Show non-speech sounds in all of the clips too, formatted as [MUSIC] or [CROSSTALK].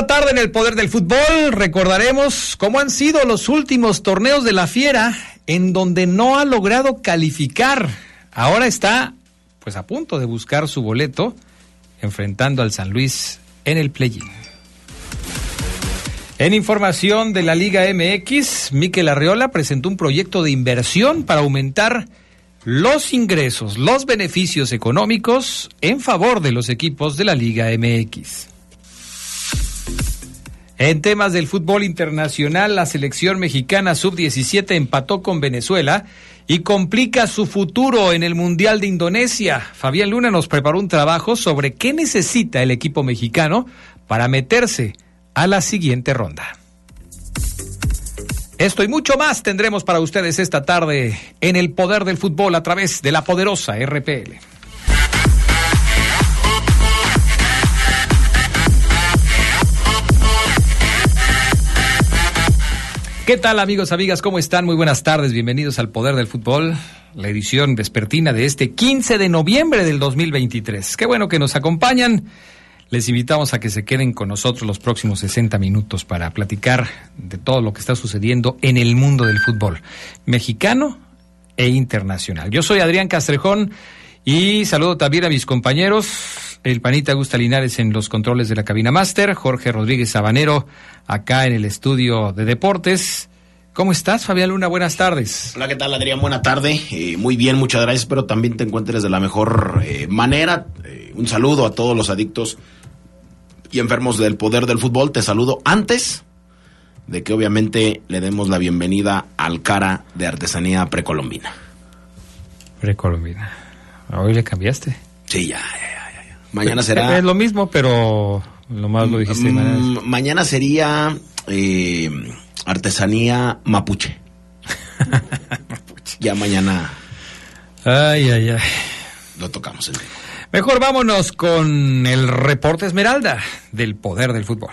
Esta tarde en el Poder del Fútbol recordaremos cómo han sido los últimos torneos de la Fiera en donde no ha logrado calificar. Ahora está pues a punto de buscar su boleto enfrentando al San Luis en el play-in. En información de la Liga MX, Miquel Arriola presentó un proyecto de inversión para aumentar los ingresos, los beneficios económicos en favor de los equipos de la Liga MX. En temas del fútbol internacional, la selección mexicana sub-17 empató con Venezuela y complica su futuro en el Mundial de Indonesia. Fabián Luna nos preparó un trabajo sobre qué necesita el equipo mexicano para meterse a la siguiente ronda. Esto y mucho más tendremos para ustedes esta tarde en el poder del fútbol a través de la poderosa RPL. ¿Qué tal amigos, amigas? ¿Cómo están? Muy buenas tardes, bienvenidos al Poder del Fútbol, la edición vespertina de este 15 de noviembre del 2023. Qué bueno que nos acompañan. Les invitamos a que se queden con nosotros los próximos 60 minutos para platicar de todo lo que está sucediendo en el mundo del fútbol mexicano e internacional. Yo soy Adrián Castrejón y saludo también a mis compañeros, el panita Gusta Linares en los controles de la cabina máster, Jorge Rodríguez Sabanero acá en el estudio de deportes. ¿Cómo estás, Fabián Luna? Buenas tardes. Hola, ¿qué tal, Adrián? Buena tarde. Eh, muy bien, muchas gracias. Espero también te encuentres de la mejor eh, manera. Eh, un saludo a todos los adictos y enfermos del poder del fútbol. Te saludo antes de que obviamente le demos la bienvenida al cara de artesanía precolombina. Precolombina. Hoy le cambiaste. Sí, ya, ya, ya. Mañana será. Es lo mismo, pero lo más lo dijiste. Mm, mañana sería eh, artesanía mapuche. [LAUGHS] ya mañana. Ay, ay, ay. Lo tocamos el Mejor vámonos con el reporte Esmeralda del poder del fútbol.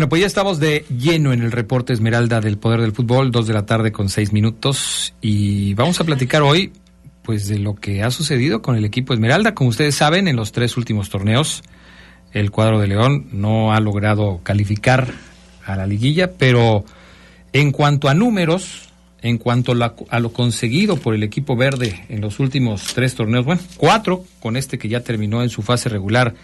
Bueno, pues ya estamos de lleno en el reporte Esmeralda del Poder del Fútbol, dos de la tarde con seis minutos, y vamos a platicar hoy, pues, de lo que ha sucedido con el equipo Esmeralda. Como ustedes saben, en los tres últimos torneos, el cuadro de León no ha logrado calificar a la liguilla, pero en cuanto a números, en cuanto a lo conseguido por el equipo verde en los últimos tres torneos, bueno, cuatro con este que ya terminó en su fase regular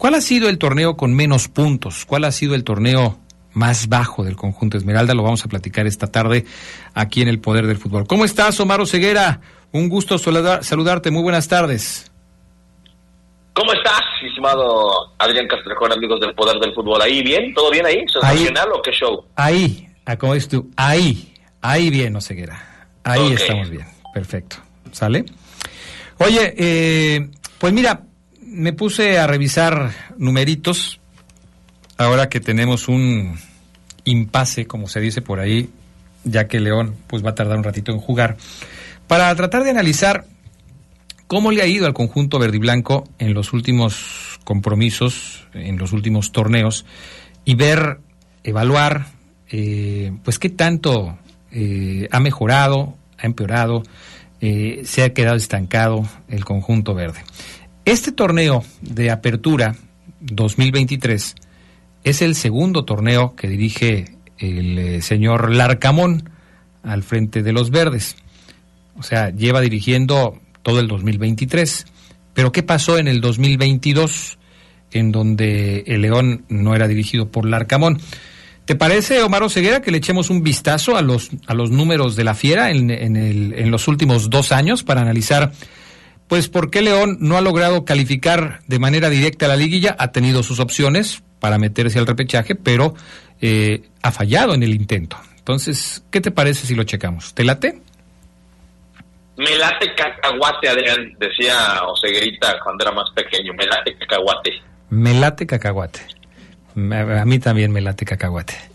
¿Cuál ha sido el torneo con menos puntos? ¿Cuál ha sido el torneo más bajo del conjunto Esmeralda? Lo vamos a platicar esta tarde aquí en el Poder del Fútbol. ¿Cómo estás, Omar Ceguera? Un gusto saludarte. Muy buenas tardes. ¿Cómo estás, estimado Adrián Castrejón, amigos del Poder del Fútbol? ¿Ahí bien? ¿Todo bien ahí? ¿Sensacional o qué show? Ahí, Ah, como dices tú, ahí, ahí bien, Oseguera. Ahí estamos bien. Perfecto. ¿Sale? Oye, eh, pues mira, me puse a revisar numeritos ahora que tenemos un impasse, como se dice por ahí, ya que León pues va a tardar un ratito en jugar, para tratar de analizar cómo le ha ido al conjunto verde y blanco en los últimos compromisos, en los últimos torneos, y ver, evaluar, eh, pues qué tanto eh, ha mejorado, ha empeorado, eh, se ha quedado estancado el conjunto verde. Este torneo de apertura 2023 es el segundo torneo que dirige el eh, señor Larcamón al frente de los verdes. O sea, lleva dirigiendo todo el 2023. Pero ¿qué pasó en el 2022 en donde el León no era dirigido por Larcamón? ¿Te parece, Omar Ceguera, que le echemos un vistazo a los, a los números de la Fiera en, el, en los últimos dos años para analizar, pues, por qué León no ha logrado calificar de manera directa a la liguilla? Ha tenido sus opciones para meterse al repechaje, pero eh, ha fallado en el intento. Entonces, ¿qué te parece si lo checamos? ¿Te late? Me late cacahuate, Adrián, decía Oseguerita cuando era más pequeño. Me late cacahuate. Me late cacahuate. A mí también me late cacahuate.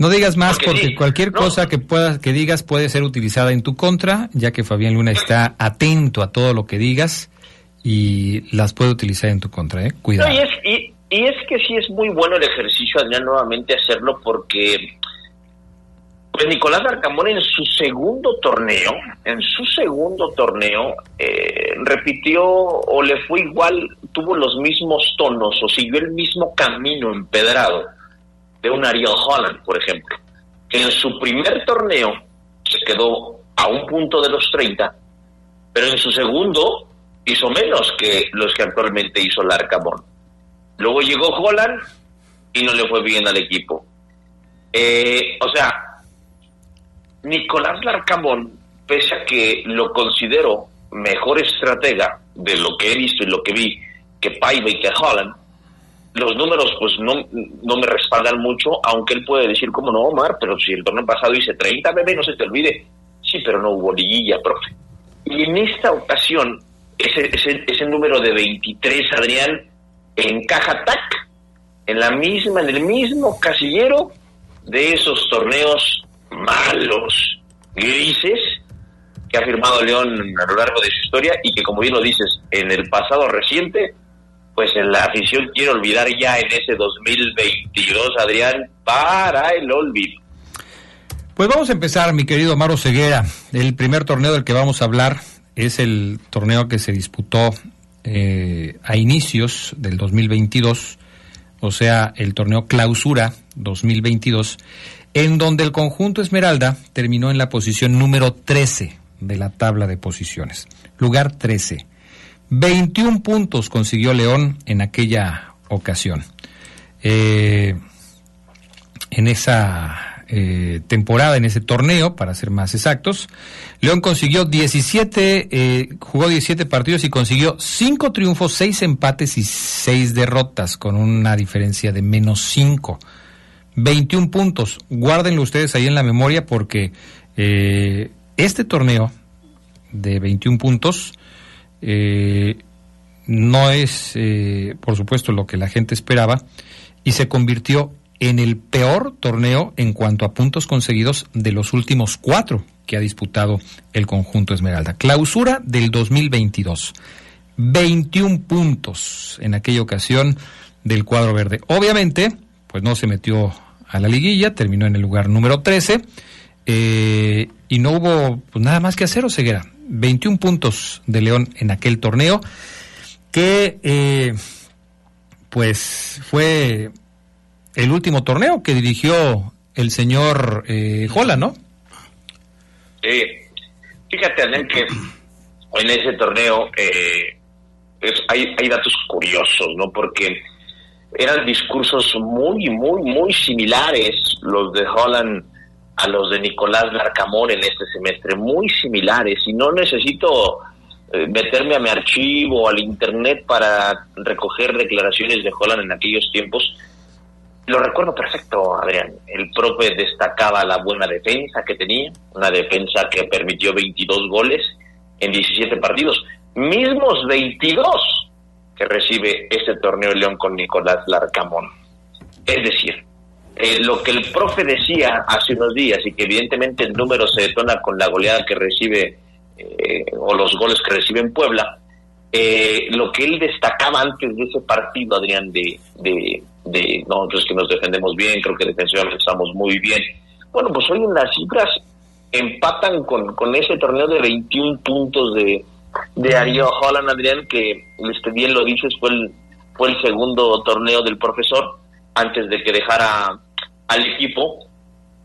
No digas más porque, cualquier cosa que puedas que digas puede ser utilizada en tu contra, ya que Fabián Luna está atento a todo lo que digas y las puede utilizar en tu contra, ¿eh? Cuidado. y, es, y, es que sí es muy bueno el ejercicio, Adrián, nuevamente hacerlo porque pues Nicolás Arcamón en su segundo torneo, en su segundo torneo, eh, repitió o le fue igual, tuvo los mismos tonos o siguió el mismo camino empedrado de un Ariel Holland, por ejemplo, que en su primer torneo se quedó a un punto de los 30, pero en su segundo hizo menos que los que actualmente hizo Larcamón. Luego llegó Holland y no le fue bien al equipo. Eh, o sea, Nicolás Larcamón, pese a que lo considero mejor estratega de lo que he visto y lo que vi que Paiva y que Holland, los números pues no, no me respaldan mucho, aunque él puede decir, como no, Omar, pero si el torneo pasado hice 30, bebé, no se te olvide. Sí, pero no hubo liguilla, profe. Y en esta ocasión, ese, ese, ese número de 23, Adrián, encaja tac en la misma, en el mismo casillero de esos torneos malos, grises, que ha firmado León a lo largo de su historia y que, como bien lo dices, en el pasado reciente, pues en la afición quiere olvidar ya en ese 2022, Adrián, para el olvido. Pues vamos a empezar, mi querido Maro Ceguera. El primer torneo del que vamos a hablar es el torneo que se disputó eh, a inicios del 2022, o sea, el torneo Clausura 2022 en donde el conjunto Esmeralda terminó en la posición número 13 de la tabla de posiciones. Lugar 13. 21 puntos consiguió León en aquella ocasión. Eh, en esa eh, temporada, en ese torneo, para ser más exactos, León consiguió 17, eh, jugó 17 partidos y consiguió 5 triunfos, 6 empates y 6 derrotas, con una diferencia de menos 5 21 puntos. Guárdenlo ustedes ahí en la memoria porque eh, este torneo de 21 puntos eh, no es, eh, por supuesto, lo que la gente esperaba y se convirtió en el peor torneo en cuanto a puntos conseguidos de los últimos cuatro que ha disputado el conjunto Esmeralda. Clausura del 2022. 21 puntos en aquella ocasión del cuadro verde. Obviamente, pues no se metió a la liguilla, terminó en el lugar número 13 eh, y no hubo pues, nada más que hacer, ceguera. 21 puntos de León en aquel torneo que eh, pues fue el último torneo que dirigió el señor eh, ¿no? Sí, fíjate, Anel, que en ese torneo eh, hay, hay datos curiosos, ¿no? Porque eran discursos muy, muy, muy similares los de Holland a los de Nicolás Larcamón en este semestre, muy similares, y no necesito eh, meterme a mi archivo, al internet para recoger declaraciones de Holland en aquellos tiempos. lo recuerdo perfecto, Adrián. El profe destacaba la buena defensa que tenía, una defensa que permitió 22 goles en 17 partidos, mismos 22 que recibe este torneo León con Nicolás Larcamón. Es decir, eh, lo que el profe decía hace unos días y que evidentemente el número se detona con la goleada que recibe eh, o los goles que recibe en Puebla, eh, lo que él destacaba antes de ese partido, Adrián, de, de, de no, pues que nos defendemos bien, creo que defensivamente estamos muy bien. Bueno, pues hoy en las cifras empatan con, con ese torneo de 21 puntos de, de Ariel Holland, Adrián, que este, bien lo dices, fue el, fue el segundo torneo del profesor antes de que dejara al equipo,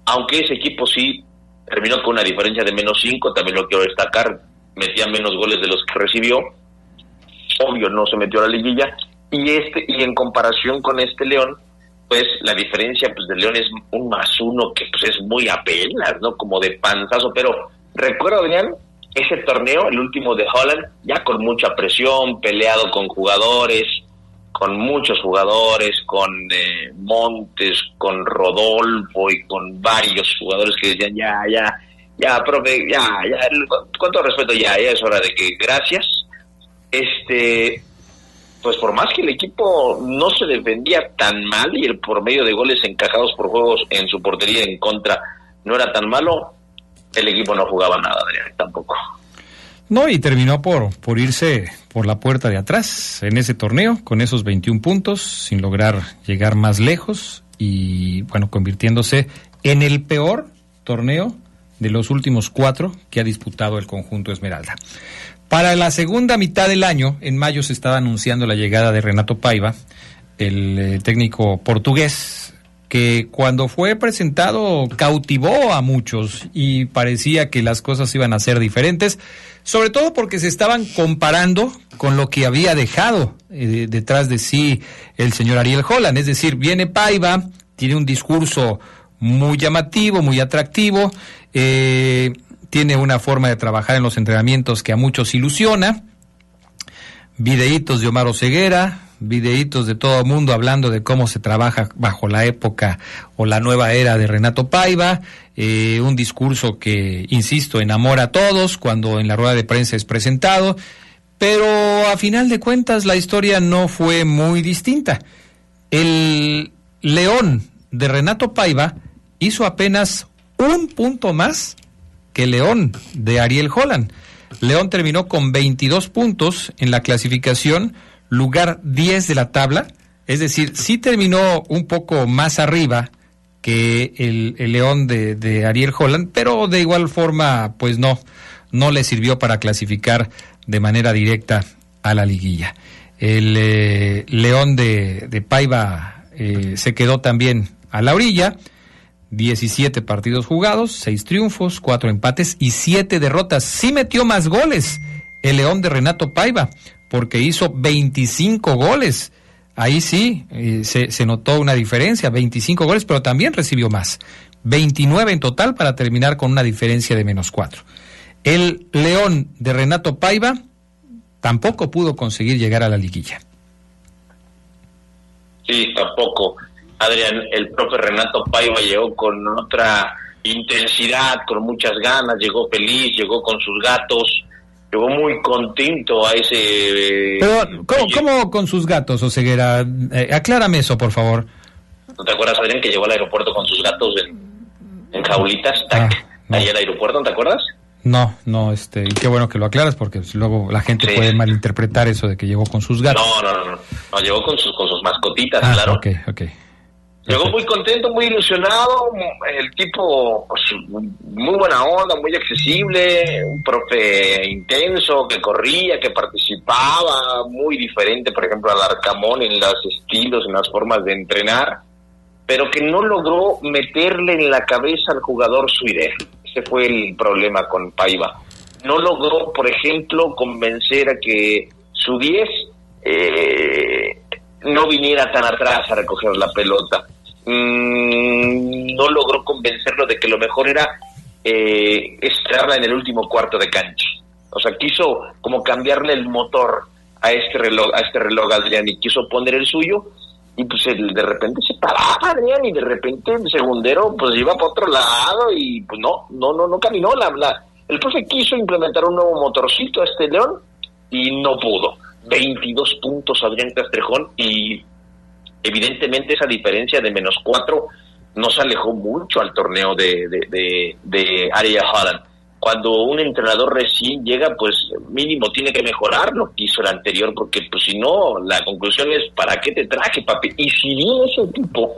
aunque ese equipo sí terminó con una diferencia de menos 5, también lo quiero destacar, metía menos goles de los que recibió, obvio no se metió a la liguilla, y este y en comparación con este León, pues la diferencia pues de León es un más uno que pues es muy apenas, ¿no? Como de panzazo, pero recuerdo, Adrián, ese torneo, el último de Holland, ya con mucha presión, peleado con jugadores, con muchos jugadores, con eh, Montes, con Rodolfo y con varios jugadores que decían, ya, ya, ya, profe, ya, ya, con todo respeto, ya, ya es hora de que, gracias. Este, pues por más que el equipo no se defendía tan mal y el por medio de goles encajados por juegos en su portería en contra no era tan malo, el equipo no jugaba nada, Adrián, tampoco. No, y terminó por, por irse por la puerta de atrás en ese torneo, con esos 21 puntos, sin lograr llegar más lejos y, bueno, convirtiéndose en el peor torneo de los últimos cuatro que ha disputado el conjunto Esmeralda. Para la segunda mitad del año, en mayo se estaba anunciando la llegada de Renato Paiva, el eh, técnico portugués que cuando fue presentado cautivó a muchos y parecía que las cosas iban a ser diferentes, sobre todo porque se estaban comparando con lo que había dejado eh, detrás de sí el señor Ariel Holland, es decir, viene Paiva, tiene un discurso muy llamativo, muy atractivo, eh, tiene una forma de trabajar en los entrenamientos que a muchos ilusiona, videitos de Omar Ceguera, videitos de todo el mundo hablando de cómo se trabaja bajo la época o la nueva era de Renato Paiva, eh, un discurso que, insisto, enamora a todos cuando en la rueda de prensa es presentado, pero a final de cuentas la historia no fue muy distinta. El León de Renato Paiva hizo apenas un punto más que León de Ariel Holland. León terminó con 22 puntos en la clasificación, lugar 10 de la tabla, es decir, sí terminó un poco más arriba que el, León de, Ariel Holland, pero de igual forma, pues no, no le sirvió para clasificar de manera directa a la liguilla. El eh, León de, de Paiva eh, se quedó también a la orilla, 17 partidos jugados, 6 triunfos, 4 empates y 7 derrotas. Sí metió más goles el León de Renato Paiva, porque hizo 25 goles. Ahí sí eh, se, se, notó una diferencia, 25 goles, pero también recibió más. 29 en total para terminar con una diferencia de menos 4. El León de Renato Paiva tampoco pudo conseguir llegar a la liguilla. Sí, tampoco. Adrián, el profe Renato Paiva llegó con otra intensidad, con muchas ganas, llegó feliz, llegó con sus gatos, llegó muy contento a ese... Eh, Pero, ¿cómo, con sus gatos, Oseguera? Eh, aclárame eso, por favor. ¿No te acuerdas, Adrián, que llegó al aeropuerto con sus gatos en, jaulitas? Ah, Ahí al aeropuerto, ¿no te acuerdas? No, no, este, y qué bueno que lo aclaras porque luego la gente puede malinterpretar eso de que llegó con sus gatos. No, no, no, no, llegó con sus, con sus mascotitas, ah, claro. Ok, ok. Llegó muy contento, muy ilusionado, el tipo, pues, muy buena onda, muy accesible, un profe intenso, que corría, que participaba, muy diferente, por ejemplo, al Arcamón en los estilos, en las formas de entrenar, pero que no logró meterle en la cabeza al jugador su idea. Ese fue el problema con Paiva. No logró, por ejemplo, convencer a que su 10 eh, no viniera tan atrás a recoger la pelota Mm, no logró convencerlo de que lo mejor era eh, en el último cuarto de cancha. O sea, quiso como cambiarle el motor a este reloj, a este reloj Adrián y quiso poner el suyo y pues el, de repente se paraba Adrián y de repente el segundero pues iba para otro lado y pues no, no, no, no caminó. La, la, el profe quiso implementar un nuevo motorcito a este León y no pudo. 22 puntos Adrián Castrejón y evidentemente esa diferencia de menos 4 no se alejó mucho al torneo de, de, de, Area Holland cuando un entrenador recién llega, pues mínimo tiene que mejorar lo que hizo el anterior, porque pues si no, la conclusión es, ¿para qué te traje, papi? Y si bien ese equipo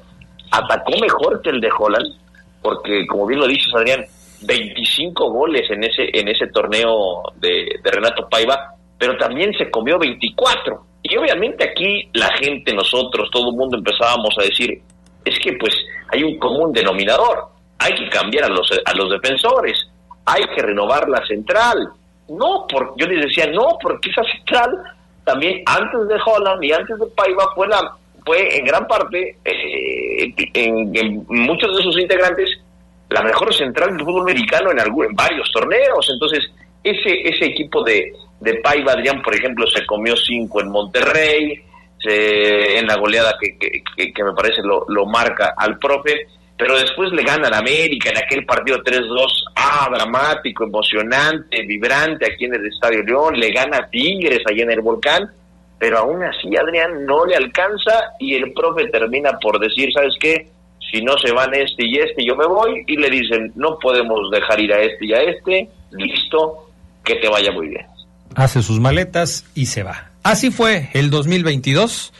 atacó mejor que el de Holland, porque como bien lo dices, Adrián, 25 goles en ese en ese torneo de Renato Paiva, pero también se comió 24. Y obviamente aquí la gente, nosotros, todo el mundo empezábamos a decir, es que pues hay un común denominador, hay que cambiar a los, a los defensores hay que renovar la central. No, por, yo les decía, no, porque esa central también antes de Holland y antes de Paiva fue, la, fue en gran parte, eh, en, muchos de sus integrantes, la mejor central del fútbol americano en, algún, en varios torneos. Entonces, ese, ese equipo de, de Paiva, Adrián, por ejemplo, se comió cinco en Monterrey, en la goleada que, que, me parece lo, lo marca al profe pero después le gana a América en aquel partido 3-2, ah, dramático, emocionante, vibrante aquí en el Estadio León, le gana a Tigres allá en el Volcán, pero aún así Adrián no le alcanza y el profe termina por decir, ¿sabes qué? Si no se van este y este, yo me voy y le dicen, no podemos dejar ir a este y a este, listo, que te vaya muy bien. Hace sus maletas y se va. Así fue el 2022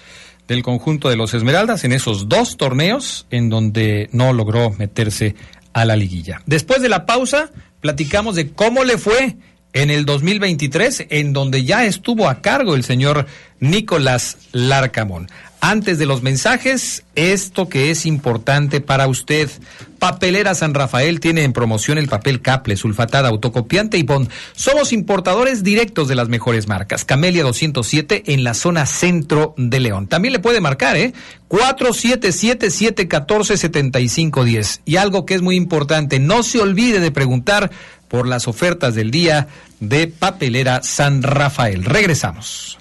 del conjunto de los Esmeraldas en esos dos torneos en donde no logró meterse a la liguilla. Después de la pausa, platicamos de cómo le fue en el 2023, en donde ya estuvo a cargo el señor Nicolás Larcamón. Antes de los mensajes, esto que es importante para usted. Papelera San Rafael tiene en promoción el papel Caple, sulfatada, autocopiante y bond. Somos importadores directos de las mejores marcas. Camelia 207 en la zona centro de León. También le puede marcar, ¿eh? 477-714-7510. Y algo que es muy importante, no se olvide de preguntar por las ofertas del día de Papelera San Rafael. Regresamos.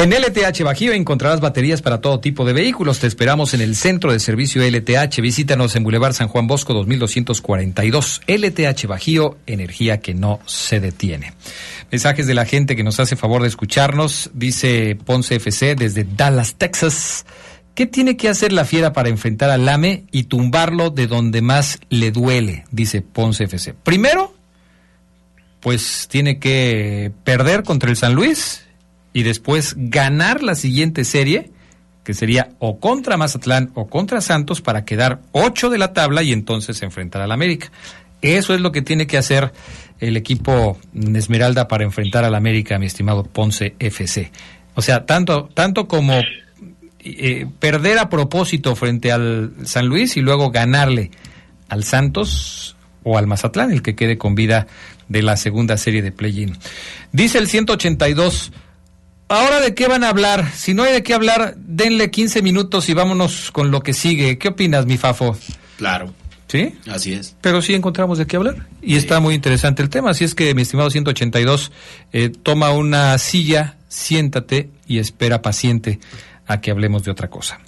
En LTH Bajío encontrarás baterías para todo tipo de vehículos. Te esperamos en el centro de servicio LTH. Visítanos en Boulevard San Juan Bosco 2242. LTH Bajío, energía que no se detiene. Mensajes de la gente que nos hace favor de escucharnos. Dice Ponce FC desde Dallas, Texas. ¿Qué tiene que hacer la fiera para enfrentar al AME y tumbarlo de donde más le duele? Dice Ponce FC. Primero, pues tiene que perder contra el San Luis y después ganar la siguiente serie, que sería o contra Mazatlán o contra Santos, para quedar ocho de la tabla y entonces enfrentar al América. Eso es lo que tiene que hacer el equipo Esmeralda para enfrentar al América, mi estimado Ponce FC. O sea, tanto, tanto como eh, perder a propósito frente al San Luis y luego ganarle al Santos o al Mazatlán, el que quede con vida de la segunda serie de play-in. Dice el 182. Ahora de qué van a hablar? Si no hay de qué hablar, denle 15 minutos y vámonos con lo que sigue. ¿Qué opinas, mi Fafo? Claro. ¿Sí? Así es. Pero sí encontramos de qué hablar. Y está muy interesante el tema. Así es que, mi estimado 182, eh, toma una silla, siéntate y espera paciente a que hablemos de otra cosa.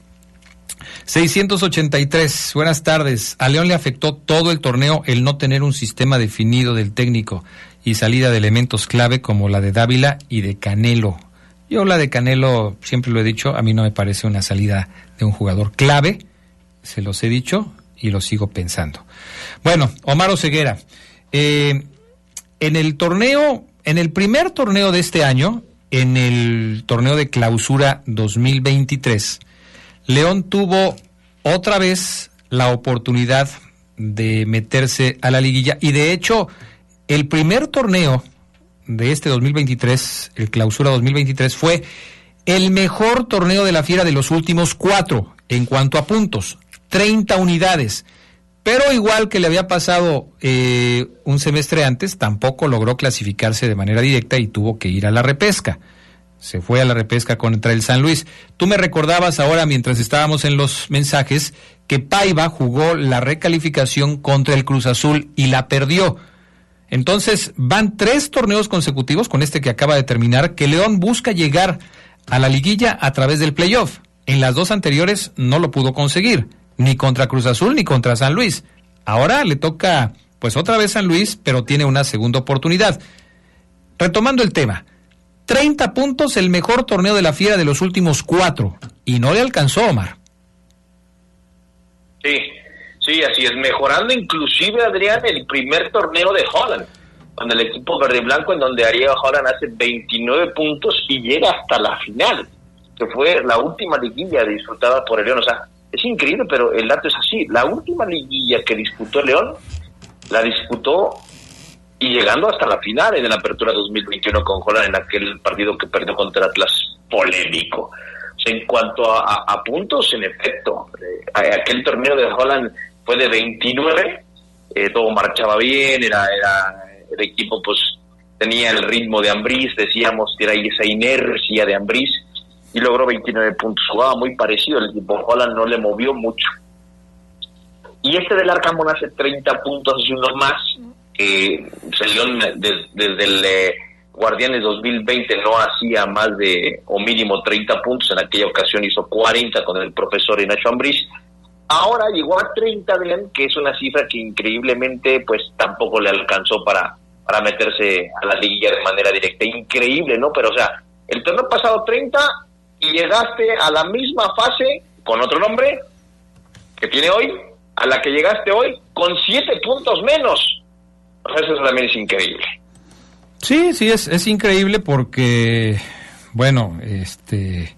683, buenas tardes. A León le afectó todo el torneo el no tener un sistema definido del técnico y salida de elementos clave como la de Dávila y de Canelo. Yo la de Canelo, siempre lo he dicho, a mí no me parece una salida de un jugador clave, se los he dicho y lo sigo pensando. Bueno, Omar Oseguera, eh, en el torneo, en el primer torneo de este año, en el torneo de clausura 2023, León tuvo otra vez la oportunidad de meterse a la liguilla y de hecho el primer torneo de este 2023, el clausura 2023, fue el mejor torneo de la fiera de los últimos cuatro en cuanto a puntos, 30 unidades. Pero igual que le había pasado eh, un semestre antes, tampoco logró clasificarse de manera directa y tuvo que ir a la repesca. Se fue a la repesca contra el San Luis. Tú me recordabas ahora, mientras estábamos en los mensajes, que Paiva jugó la recalificación contra el Cruz Azul y la perdió. Entonces, van tres torneos consecutivos con este que acaba de terminar, que León busca llegar a la liguilla a través del playoff. En las dos anteriores no lo pudo conseguir, ni contra Cruz Azul ni contra San Luis. Ahora le toca, pues otra vez San Luis, pero tiene una segunda oportunidad. Retomando el tema, 30 puntos el mejor torneo de la Fiera de los últimos cuatro, y no le alcanzó Omar. Sí, sí, así es, mejorando inclusive Adrián el primer torneo de Holland, cuando el equipo verde blanco en donde Ariel Holland hace 29 puntos y llega hasta la final, que fue la última liguilla disfrutada por el León, o sea, es increíble, pero el dato es así, la última liguilla que disputó el León la disputó y llegando hasta la final en la apertura 2021 con Holland en aquel partido que perdió contra Atlas polémico. En cuanto a, puntos, en efecto, eh, aquel torneo de Holland fue de 29, eh, todo marchaba bien, era, era el equipo pues tenía el ritmo de Ambriz, decíamos que era esa inercia de Ambriz y logró 29 puntos, jugaba muy parecido, el equipo Holland no le movió mucho. Y este del Arcamón hace 30 puntos y uno más, que salió desde el... Eh, Guardianes 2020 no hacía más de, o mínimo 30 puntos, en aquella ocasión hizo 40 con el profesor Inacho Ambriz. Ahora llegó a 30, bien, que es una cifra que increíblemente pues tampoco le alcanzó para, para meterse a la liguilla de manera directa. Increíble, ¿no? Pero o sea, el torneo pasado 30 y llegaste a la misma fase con otro nombre que tiene hoy, a la que llegaste hoy con 7 puntos menos. O sea, eso también es increíble. Sí, sí, es, es increíble porque, bueno, este,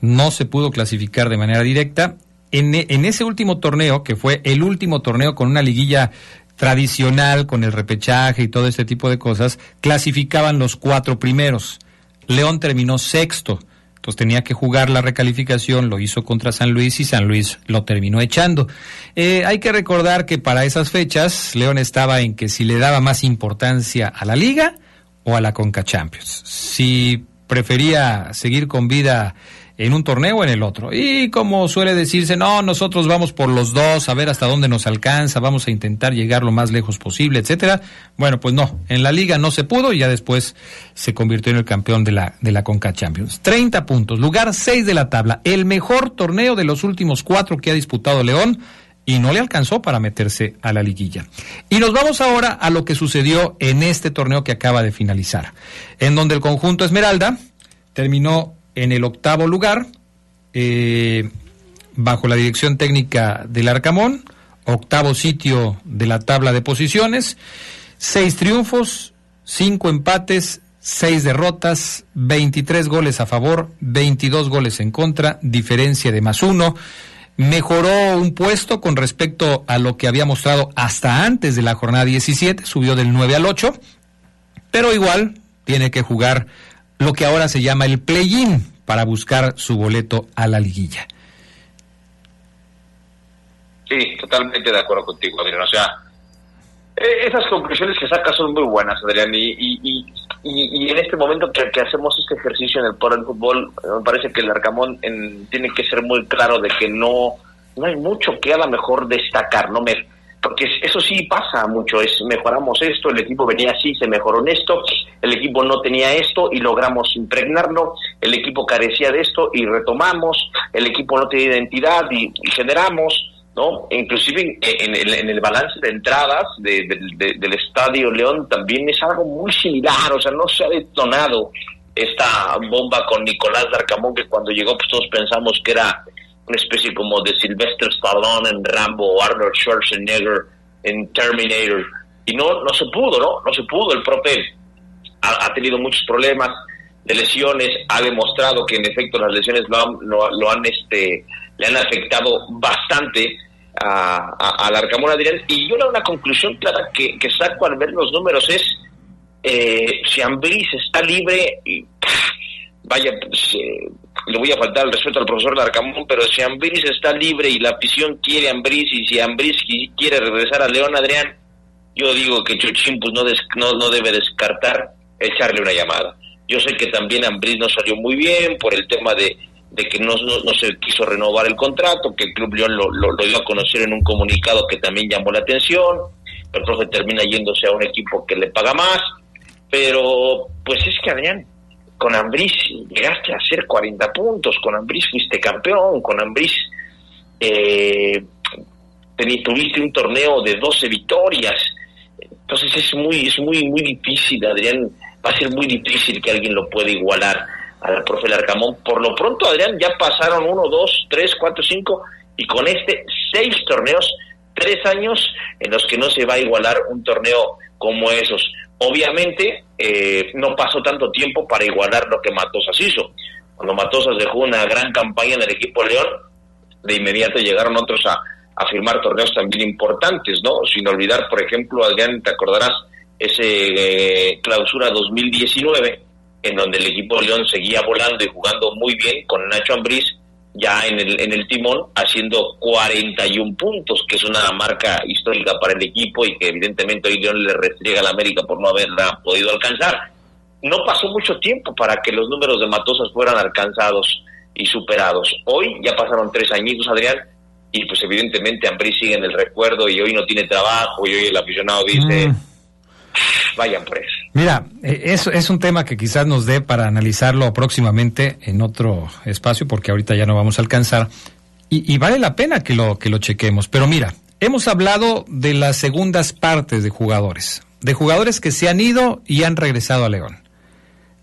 no se pudo clasificar de manera directa. En, ese último torneo, que fue el último torneo con una liguilla tradicional, con el repechaje y todo este tipo de cosas, clasificaban los cuatro primeros. León terminó sexto, entonces tenía que jugar la recalificación, lo hizo contra San Luis y San Luis lo terminó echando. Eh, hay que recordar que para esas fechas León estaba en que si le daba más importancia a la liga, o a la Conca Champions. Si prefería seguir con vida en un torneo o en el otro. Y como suele decirse, no, nosotros vamos por los dos, a ver hasta dónde nos alcanza, vamos a intentar llegar lo más lejos posible, etcétera. Bueno, pues no, en la liga no se pudo y ya después se convirtió en el campeón de la, de la Conca Champions. 30 puntos, lugar 6 de la tabla, el mejor torneo de los últimos cuatro que ha disputado León y no le alcanzó para meterse a la liguilla. Y nos vamos ahora a lo que sucedió en este torneo que acaba de finalizar, en donde el conjunto Esmeralda terminó en el octavo lugar, eh, bajo la dirección técnica del Arcamón, octavo sitio de la tabla de posiciones, seis triunfos, cinco empates, seis derrotas, 23 goles a favor, 22 goles en contra, diferencia de más uno. Mejoró un puesto con respecto a lo que había mostrado hasta antes de la jornada 17, subió del 9 al 8, pero igual tiene que jugar lo que ahora se llama el play-in para buscar su boleto a la liguilla. Sí, totalmente de acuerdo contigo, Adrián. O sea, eh, esas conclusiones que sacas son muy buenas, Adrián, y, y, en este momento que, hacemos este ejercicio en el Poder del Fútbol, me parece que el Arcamón tiene que ser muy claro de que no, no hay mucho que a lo mejor destacar, ¿no? Me, porque eso sí pasa mucho, es mejoramos esto, el equipo venía así, se mejoró en esto, el equipo no tenía esto y logramos impregnarlo, el equipo carecía de esto y retomamos, el equipo no tenía identidad y generamos, ¿no? Inclusive en, el balance de entradas del Estadio León también es algo muy similar, o sea, no se ha detonado esta bomba con Nicolás Darcamón que cuando llegó pues todos pensamos que era una especie como de Sylvester Stallone en Rambo o Arnold Schwarzenegger en Terminator y no no se pudo, ¿no? No se pudo, el profe ha, tenido muchos problemas de lesiones, ha demostrado que en efecto las lesiones lo lo han este le han afectado bastante a, al Arcamón Adrián. Y yo una conclusión clara que, saco al ver los números es, eh, si Ambris está libre, vaya, pues, eh, le voy a faltar el respeto al profesor Arcamón, pero si Ambris está libre y la afición quiere Ambris y si Ambris quiere regresar a León Adrián, yo digo que Chuchín pues no, no, no debe descartar echarle una llamada. Yo sé que también Ambris no salió muy bien por el tema de, de que no, no, se quiso renovar el contrato, que el Club León lo, lo, dio a conocer en un comunicado que también llamó la atención, el profe termina yéndose a un equipo que le paga más, pero pues es que Adrián, con Ambriz llegaste a hacer 40 puntos, con Ambriz fuiste campeón, con Ambriz eh, tuviste un torneo de 12 victorias, entonces es muy, es muy, muy difícil, Adrián, va a ser muy difícil que alguien lo pueda igualar al profe Larcamón. Por lo pronto, Adrián, ya pasaron uno, dos, tres, cuatro, cinco, y con este seis torneos, tres años en los que no se va a igualar un torneo como esos. Obviamente, eh, no pasó tanto tiempo para igualar lo que Matosas hizo. Cuando Matosas dejó una gran campaña en el equipo León, de inmediato llegaron otros a, a firmar torneos también importantes, ¿no? Sin olvidar, por ejemplo, Adrián, te acordarás, ese eh, clausura 2019, en donde el equipo León seguía volando y jugando muy bien con Nacho Ambriz ya en el, en el timón, haciendo 41 puntos, que es una marca histórica para el equipo y que evidentemente hoy León le restriega a la América por no haberla podido alcanzar. No pasó mucho tiempo para que los números de Matosas fueran alcanzados y superados. Hoy ya pasaron tres añitos, Adrián, y pues evidentemente Ambrí sigue en el recuerdo y hoy no tiene trabajo y hoy el aficionado dice, mm. [LAUGHS] vayan pues. Mira, e, eso es un tema que quizás nos dé para analizarlo próximamente en otro espacio porque ahorita ya no vamos a alcanzar y, vale la pena que lo, que lo chequemos. Pero mira, hemos hablado de las segundas partes de jugadores, de jugadores que se han ido y han regresado a León.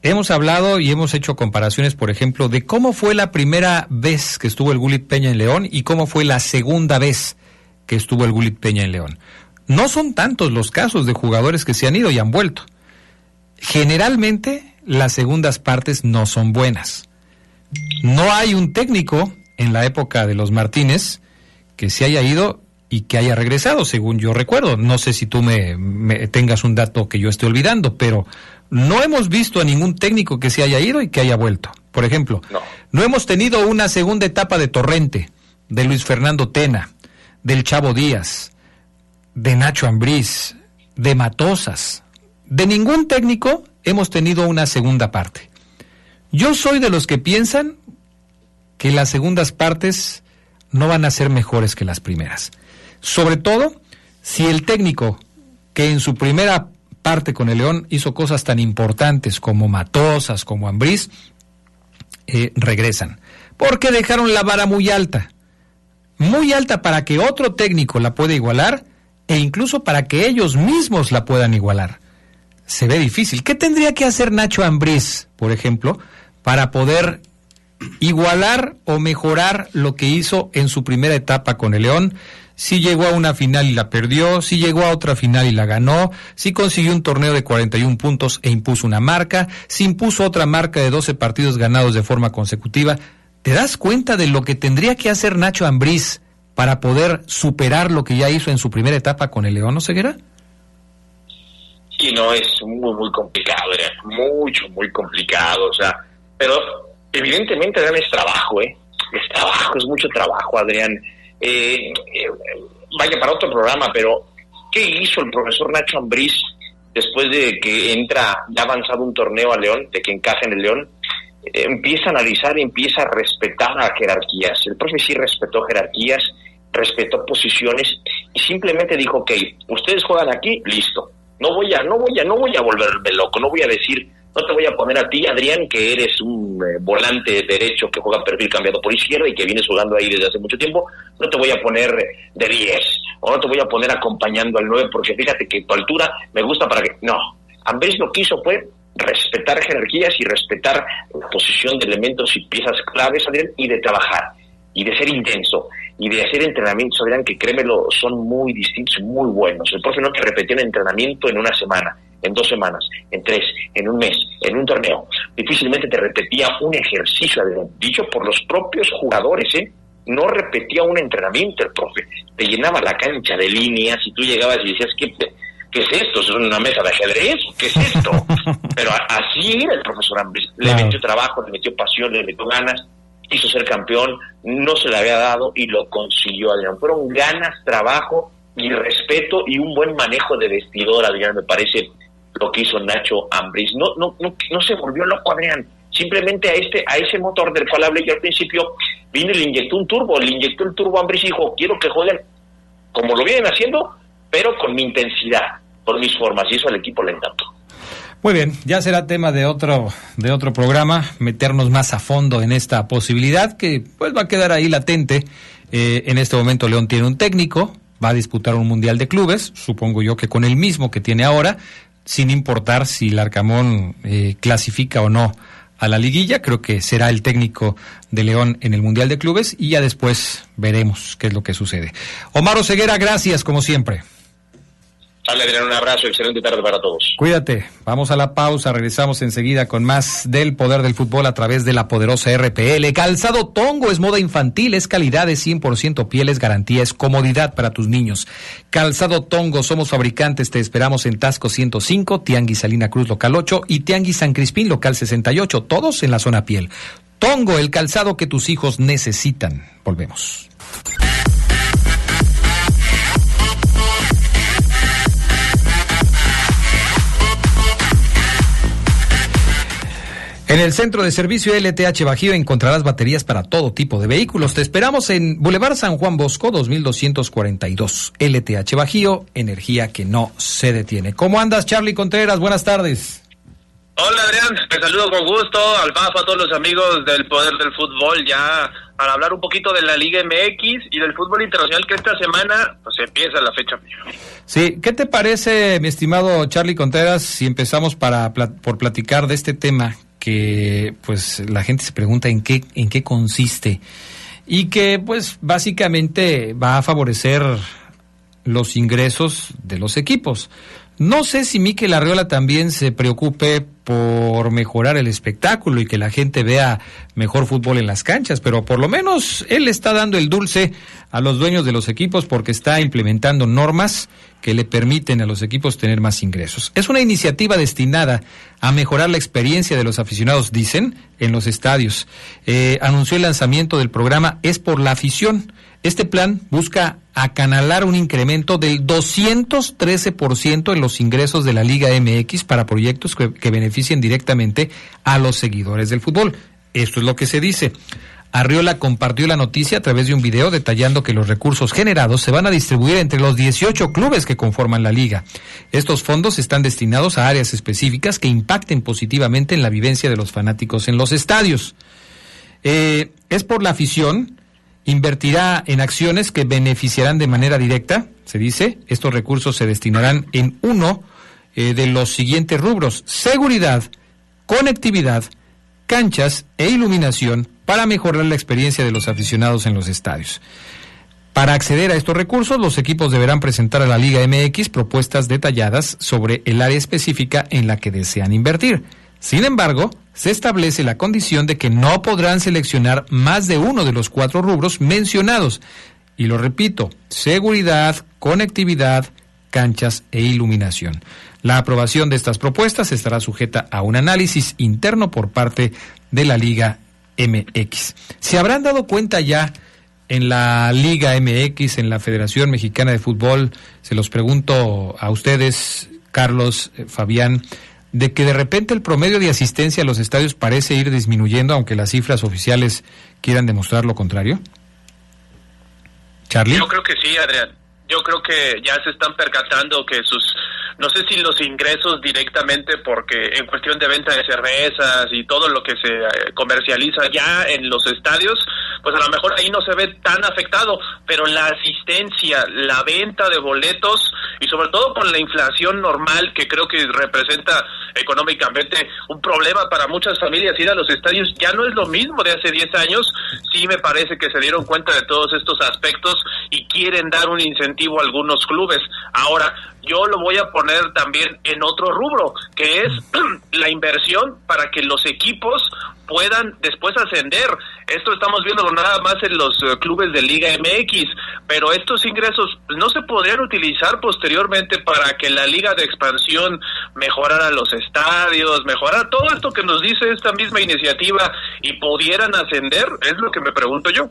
Hemos hablado y hemos hecho comparaciones, por ejemplo, de cómo fue la primera vez que estuvo el Gulit Peña en León y cómo fue la segunda vez que estuvo el Gulit Peña en León. No son tantos los casos de jugadores que se han ido y han vuelto. Generalmente las segundas partes no son buenas. No hay un técnico en la época de los Martínez que se haya ido y que haya regresado, según yo recuerdo. No sé si tú me, me tengas un dato que yo esté olvidando, pero no hemos visto a ningún técnico que se haya ido y que haya vuelto. Por ejemplo, no, hemos tenido una segunda etapa de Torrente, de Luis Fernando Tena, del Chavo Díaz, de Nacho Ambriz, de Matosas. De ningún técnico hemos tenido una segunda parte. Yo soy de los que piensan que las segundas partes no van a ser mejores que las primeras. Sobre todo si el técnico que en su primera parte con el León hizo cosas tan importantes como Matosas, como Ambriz, eh, regresan. Porque dejaron la vara muy alta. Muy alta para que otro técnico la pueda igualar e incluso para que ellos mismos la puedan igualar. Se ve difícil. ¿Qué tendría que hacer Nacho Ambriz, por ejemplo, para poder igualar o mejorar lo que hizo en su primera etapa con el León? si llegó a una final y la perdió, si llegó a otra final y la ganó, si consiguió un torneo de 41 puntos e impuso una marca, si impuso otra marca de 12 partidos ganados de forma consecutiva. ¿Te das cuenta de lo que tendría que hacer Nacho Ambriz para poder superar lo que ya hizo en su primera etapa con el León Ceguera? Sí, no, es muy, muy complicado, mucho, muy complicado, o sea, pero evidentemente, Adrián, es trabajo, ¿eh? Es trabajo, es mucho trabajo, Adrián eh, eh, vaya para otro programa, pero ¿qué hizo el profesor Nacho Ambriz después de que entra ya avanzado un torneo a León, de que encaja en el León? Empieza a analizar y empieza a respetar a jerarquías. El profe sí respetó jerarquías, respetó posiciones y simplemente dijo, ok, ustedes juegan aquí, listo. No voy a, no voy a, no voy a volverme loco, no voy a decir no te voy a poner a ti, Adrián, que eres un eh, volante derecho que juega perfil cambiado por izquierda y que vienes jugando ahí desde hace mucho tiempo. No te voy a poner de 10 o no te voy a poner acompañando al 9 porque fíjate que tu altura me gusta para que... No, Ambrés lo que hizo fue respetar jerarquías y respetar la posición de elementos y piezas claves, Adrián, y de trabajar y de ser intenso y de hacer entrenamientos, Adrián, que créemelo, son muy distintos, muy buenos. El profe no te repetió un entrenamiento en una semana en dos semanas, en tres, en un mes, en un torneo. Difícilmente te repetía un ejercicio, dicho por los propios jugadores, ¿eh? No repetía un entrenamiento el profe, te llenaba la cancha de líneas y tú llegabas y decías, ¿qué, qué es esto? ¿Es una mesa de ajedrez? ¿Qué es esto? [LAUGHS] Pero así era el profesor Ambris. Le metió trabajo, le metió pasión, le metió ganas, quiso ser campeón, no se le había dado y lo consiguió, Adrián. Fueron ganas, trabajo y respeto y un buen manejo de vestidor, Adrián, me parece lo que hizo Nacho Ambriz. No, no, no, no se volvió loco, Adrián. Simplemente a este, a ese motor del cual hablé yo al principio, vino y le inyectó un turbo, le inyectó el turbo a Ambriz y dijo, quiero que jueguen como lo vienen haciendo, pero con mi intensidad, con mis formas, y eso al equipo le encantó. Muy bien, ya será tema de otro, de otro programa, meternos más a fondo en esta posibilidad que pues va a quedar ahí latente. Eh, en este momento León tiene un técnico, va a disputar un mundial de clubes, supongo yo que con el mismo que tiene ahora, sin importar si el eh, clasifica o no a la liguilla, creo que será el técnico de León en el Mundial de Clubes y ya después veremos qué es lo que sucede. Omar Oseguera, gracias como siempre. Dale, Adrián, un abrazo, excelente tarde para todos. Cuídate, vamos a la pausa, regresamos enseguida con más del poder del fútbol a través de la poderosa RPL. Calzado Tongo es moda infantil, es calidad, es 100% piel, es garantía, es comodidad para tus niños. Calzado Tongo, somos fabricantes, te esperamos en Tasco 105, Tianguis Salina Cruz local 8 y Tianguis San Crispín local 68, todos en la zona piel. Tongo, el calzado que tus hijos necesitan. Volvemos. En el centro de servicio LTH Bajío encontrarás baterías para todo tipo de vehículos. Te esperamos en Boulevard San Juan Bosco 2242. LTH Bajío, energía que no se detiene. ¿Cómo andas, Charlie Contreras? Buenas tardes. Hola Adrián, te saludo con gusto, al BAF, a todos los amigos del Poder del Fútbol, ya para hablar un poquito de la Liga MX y del fútbol internacional que esta semana pues empieza la fecha. Sí, ¿qué te parece, mi estimado Charlie Contreras, si empezamos para por platicar de este tema que pues la gente se pregunta en qué en qué consiste y que pues básicamente va a favorecer los ingresos de los equipos. No sé si Miquel Arriola también se preocupe por mejorar el espectáculo y que la gente vea mejor fútbol en las canchas, pero por lo menos él está dando el dulce a los dueños de los equipos porque está implementando normas que le permiten a los equipos tener más ingresos. Es una iniciativa destinada a mejorar la experiencia de los aficionados, dicen, en los estadios. Eh, anunció el lanzamiento del programa Es por la afición. Este plan busca acanalar un incremento del 213% en los ingresos de la Liga MX para proyectos que, beneficien directamente a los seguidores del fútbol. Esto es lo que se dice. Arriola compartió la noticia a través de un video detallando que los recursos generados se van a distribuir entre los 18 clubes que conforman la liga. Estos fondos están destinados a áreas específicas que impacten positivamente en la vivencia de los fanáticos en los estadios. Eh, es por la afición, invertirá en acciones que beneficiarán de manera directa, se dice. Estos recursos se destinarán en uno eh, de los siguientes rubros, seguridad, conectividad, canchas e iluminación para mejorar la experiencia de los aficionados en los estadios. Para acceder a estos recursos, los equipos deberán presentar a la Liga MX propuestas detalladas sobre el área específica en la que desean invertir. Sin embargo, se establece la condición de que no podrán seleccionar más de uno de los cuatro rubros mencionados. Y lo repito, seguridad, conectividad, canchas e iluminación. La aprobación de estas propuestas estará sujeta a un análisis interno por parte de la Liga MX. ¿Se habrán dado cuenta ya en la Liga MX, en la Federación Mexicana de Fútbol? Se los pregunto a ustedes, Carlos, eh, Fabián, de que de repente el promedio de asistencia a los estadios parece ir disminuyendo, aunque las cifras oficiales quieran demostrar lo contrario. Charlie. Yo creo que sí, Adrián. Yo creo que ya se están percatando que sus no sé si los ingresos directamente, porque en cuestión de venta de cervezas y todo lo que se eh, comercializa ya en los estadios, pues a lo mejor ahí no se ve tan afectado, pero la asistencia, la venta de boletos y sobre todo con la inflación normal que creo que representa económicamente un problema para muchas familias ir a los estadios ya no es lo mismo de hace 10 años, sí me parece que se dieron cuenta de todos estos aspectos y quieren dar un incentivo algunos clubes. Ahora, yo lo voy a poner también en otro rubro, que es [CLEARS THROAT] la inversión para que los equipos puedan después ascender. Esto estamos viendo nada más en los eh, clubes de Liga MX, pero estos ingresos no se podrían utilizar posteriormente para que la Liga de Expansión mejorara los estadios, mejorara todo esto que nos dice esta misma iniciativa y pudieran ascender, es lo que me pregunto yo.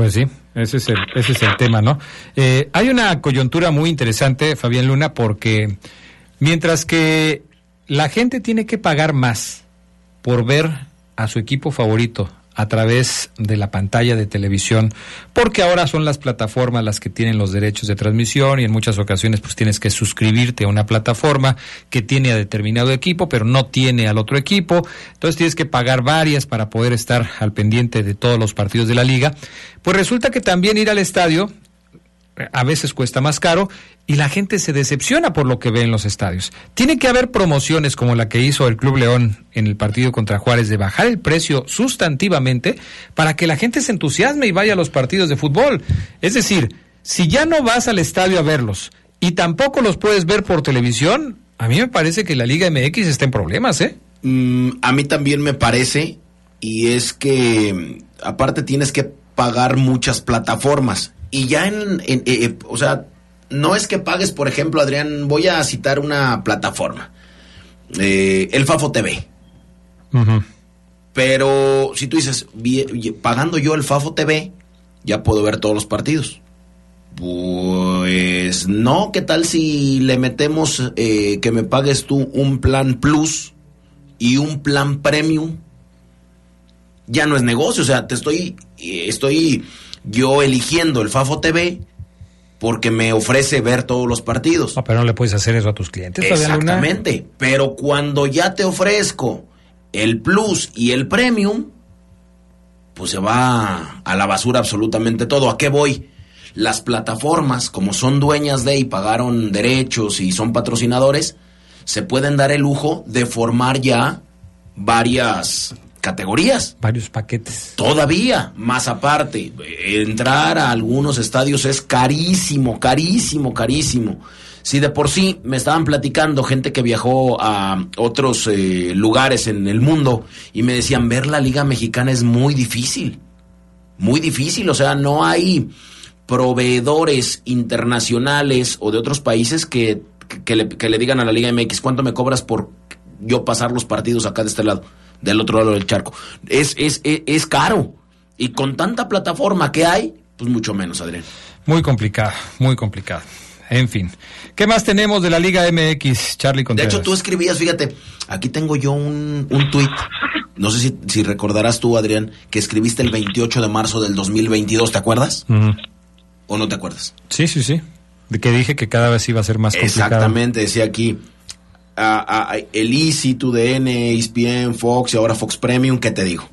Pues sí, ese es el, ese es el tema, ¿no? Eh, hay una coyuntura muy interesante, Fabián Luna, porque mientras que la gente tiene que pagar más por ver a su equipo favorito, a través de la pantalla de televisión, porque ahora son las plataformas las que tienen los derechos de transmisión y en muchas ocasiones pues tienes que suscribirte a una plataforma que tiene a determinado equipo, pero no tiene al otro equipo, entonces tienes que pagar varias para poder estar al pendiente de todos los partidos de la liga. Pues resulta que también ir al estadio a veces cuesta más caro y la gente se decepciona por lo que ve en los estadios. Tiene que haber promociones como la que hizo el Club León en el partido contra Juárez de bajar el precio sustantivamente para que la gente se entusiasme y vaya a los partidos de fútbol. Es decir, si ya no vas al estadio a verlos y tampoco los puedes ver por televisión, a mí me parece que la Liga MX está en problemas, ¿eh? Mm, a mí también me parece y es que aparte tienes que pagar muchas plataformas y ya en, eh, eh, o sea, no es que pagues, por ejemplo, Adrián, voy a citar una plataforma, eh, el Fafo TV. Pero si tú dices, pagando yo el Fafo TV, ya puedo ver todos los partidos. Pues no, ¿qué tal si le metemos que me pagues tú un plan plus y un plan premium? Ya no es negocio, o sea, te estoy, estoy yo eligiendo el Fafo TV porque me ofrece ver todos los partidos. pero no le puedes hacer eso a tus clientes. Exactamente. Pero cuando ya te ofrezco el Plus y el Premium, pues se va a la basura absolutamente todo. ¿A qué voy? Las plataformas, como son dueñas de y pagaron derechos y son patrocinadores, se pueden dar el lujo de formar ya varias categorías. Varios paquetes. Todavía, más aparte, entrar a algunos estadios es carísimo, carísimo, carísimo. Si de por sí me estaban platicando gente que viajó a otros eh, lugares en el mundo y me decían, ver la Liga Mexicana es muy difícil, muy difícil, o sea, no hay proveedores internacionales o de otros países que, le, que le digan a la Liga MX, ¿cuánto me cobras por yo pasar los partidos acá de este lado? Del otro lado del charco. Es, es, es, caro. Y con tanta plataforma que hay, pues mucho menos, Adrián. Muy complicado, muy complicado. En fin. ¿Qué más tenemos de la Liga MX, Charlie Contreras? De hecho, tú escribías, fíjate, aquí tengo yo un, un tuit. No sé si, si, recordarás tú, Adrián, que escribiste el 28 de marzo del 2022, ¿te acuerdas? ¿O no te acuerdas? Sí, sí, sí. De que dije que cada vez iba a ser más complicado. Exactamente, decía aquí a, a el Easy, TUDN, ESPN, Fox y ahora Fox Premium, ¿qué te digo?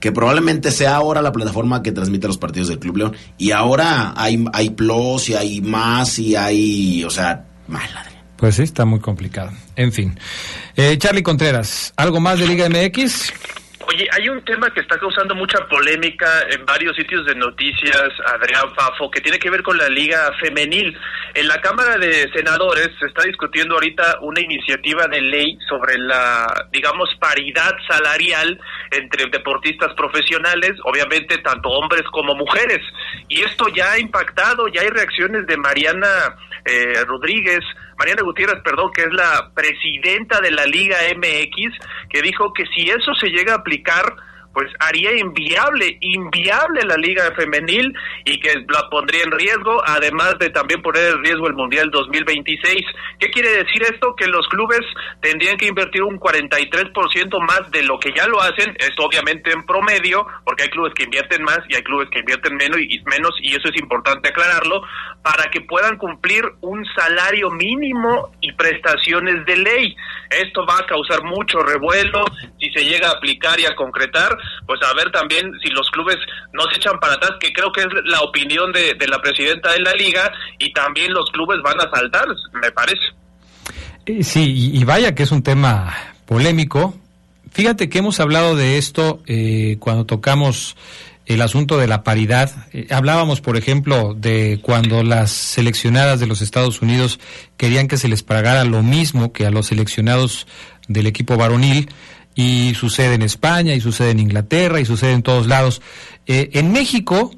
Que probablemente sea ahora la plataforma que transmite los partidos del Club León. Y ahora hay, hay Plus y hay más y hay, o sea, madre. Pues sí, está muy complicado. En fin. Eh, Charlie Contreras, ¿algo más de Liga MX? Oye, hay un tema que está causando mucha polémica en varios sitios de noticias, Adrián Fafo, que tiene que ver con la Liga Femenil. En la Cámara de Senadores se está discutiendo ahorita una iniciativa de ley sobre la, digamos, paridad salarial entre deportistas profesionales, obviamente tanto hombres como mujeres. Y esto ya ha impactado, ya hay reacciones de Mariana eh, Rodríguez, Mariana Gutiérrez, perdón, que es la presidenta de la Liga MX, que dijo que si eso se llega a aplicar, pues haría inviable, inviable la liga femenil y que la pondría en riesgo, además de también poner en riesgo el Mundial 2026. ¿Qué quiere decir esto? Que los clubes tendrían que invertir un 43% más de lo que ya lo hacen, esto obviamente en promedio, porque hay clubes que invierten más y hay clubes que invierten menos y, menos, y eso es importante aclararlo, para que puedan cumplir un salario mínimo y prestaciones de ley. Esto va a causar mucho revuelo si se llega a aplicar y a concretar, pues a ver también si los clubes no se echan para atrás, que creo que es la opinión de, la presidenta de la liga, y también los clubes van a saltar, me parece. Eh, sí, y vaya que es un tema polémico. Fíjate que hemos hablado de esto eh, cuando tocamos el asunto de la paridad. Eh, hablábamos, por ejemplo, de cuando las seleccionadas de los Estados Unidos querían que se les pagara lo mismo que a los seleccionados del equipo varonil y sucede en España, y sucede en Inglaterra, y sucede en todos lados. Eh, en México,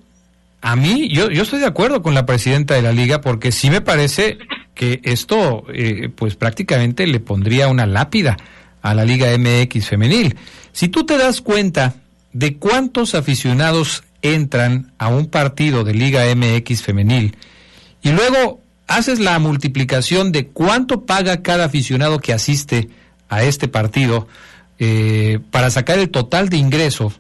a mí, yo, yo estoy de acuerdo con la presidenta de la liga, porque sí me parece que esto, eh, pues prácticamente le pondría una lápida a la Liga MX femenil. Si tú te das cuenta de cuántos aficionados entran a un partido de Liga MX femenil y luego haces la multiplicación de cuánto paga cada aficionado que asiste a este partido, eh, para sacar el total de ingresos,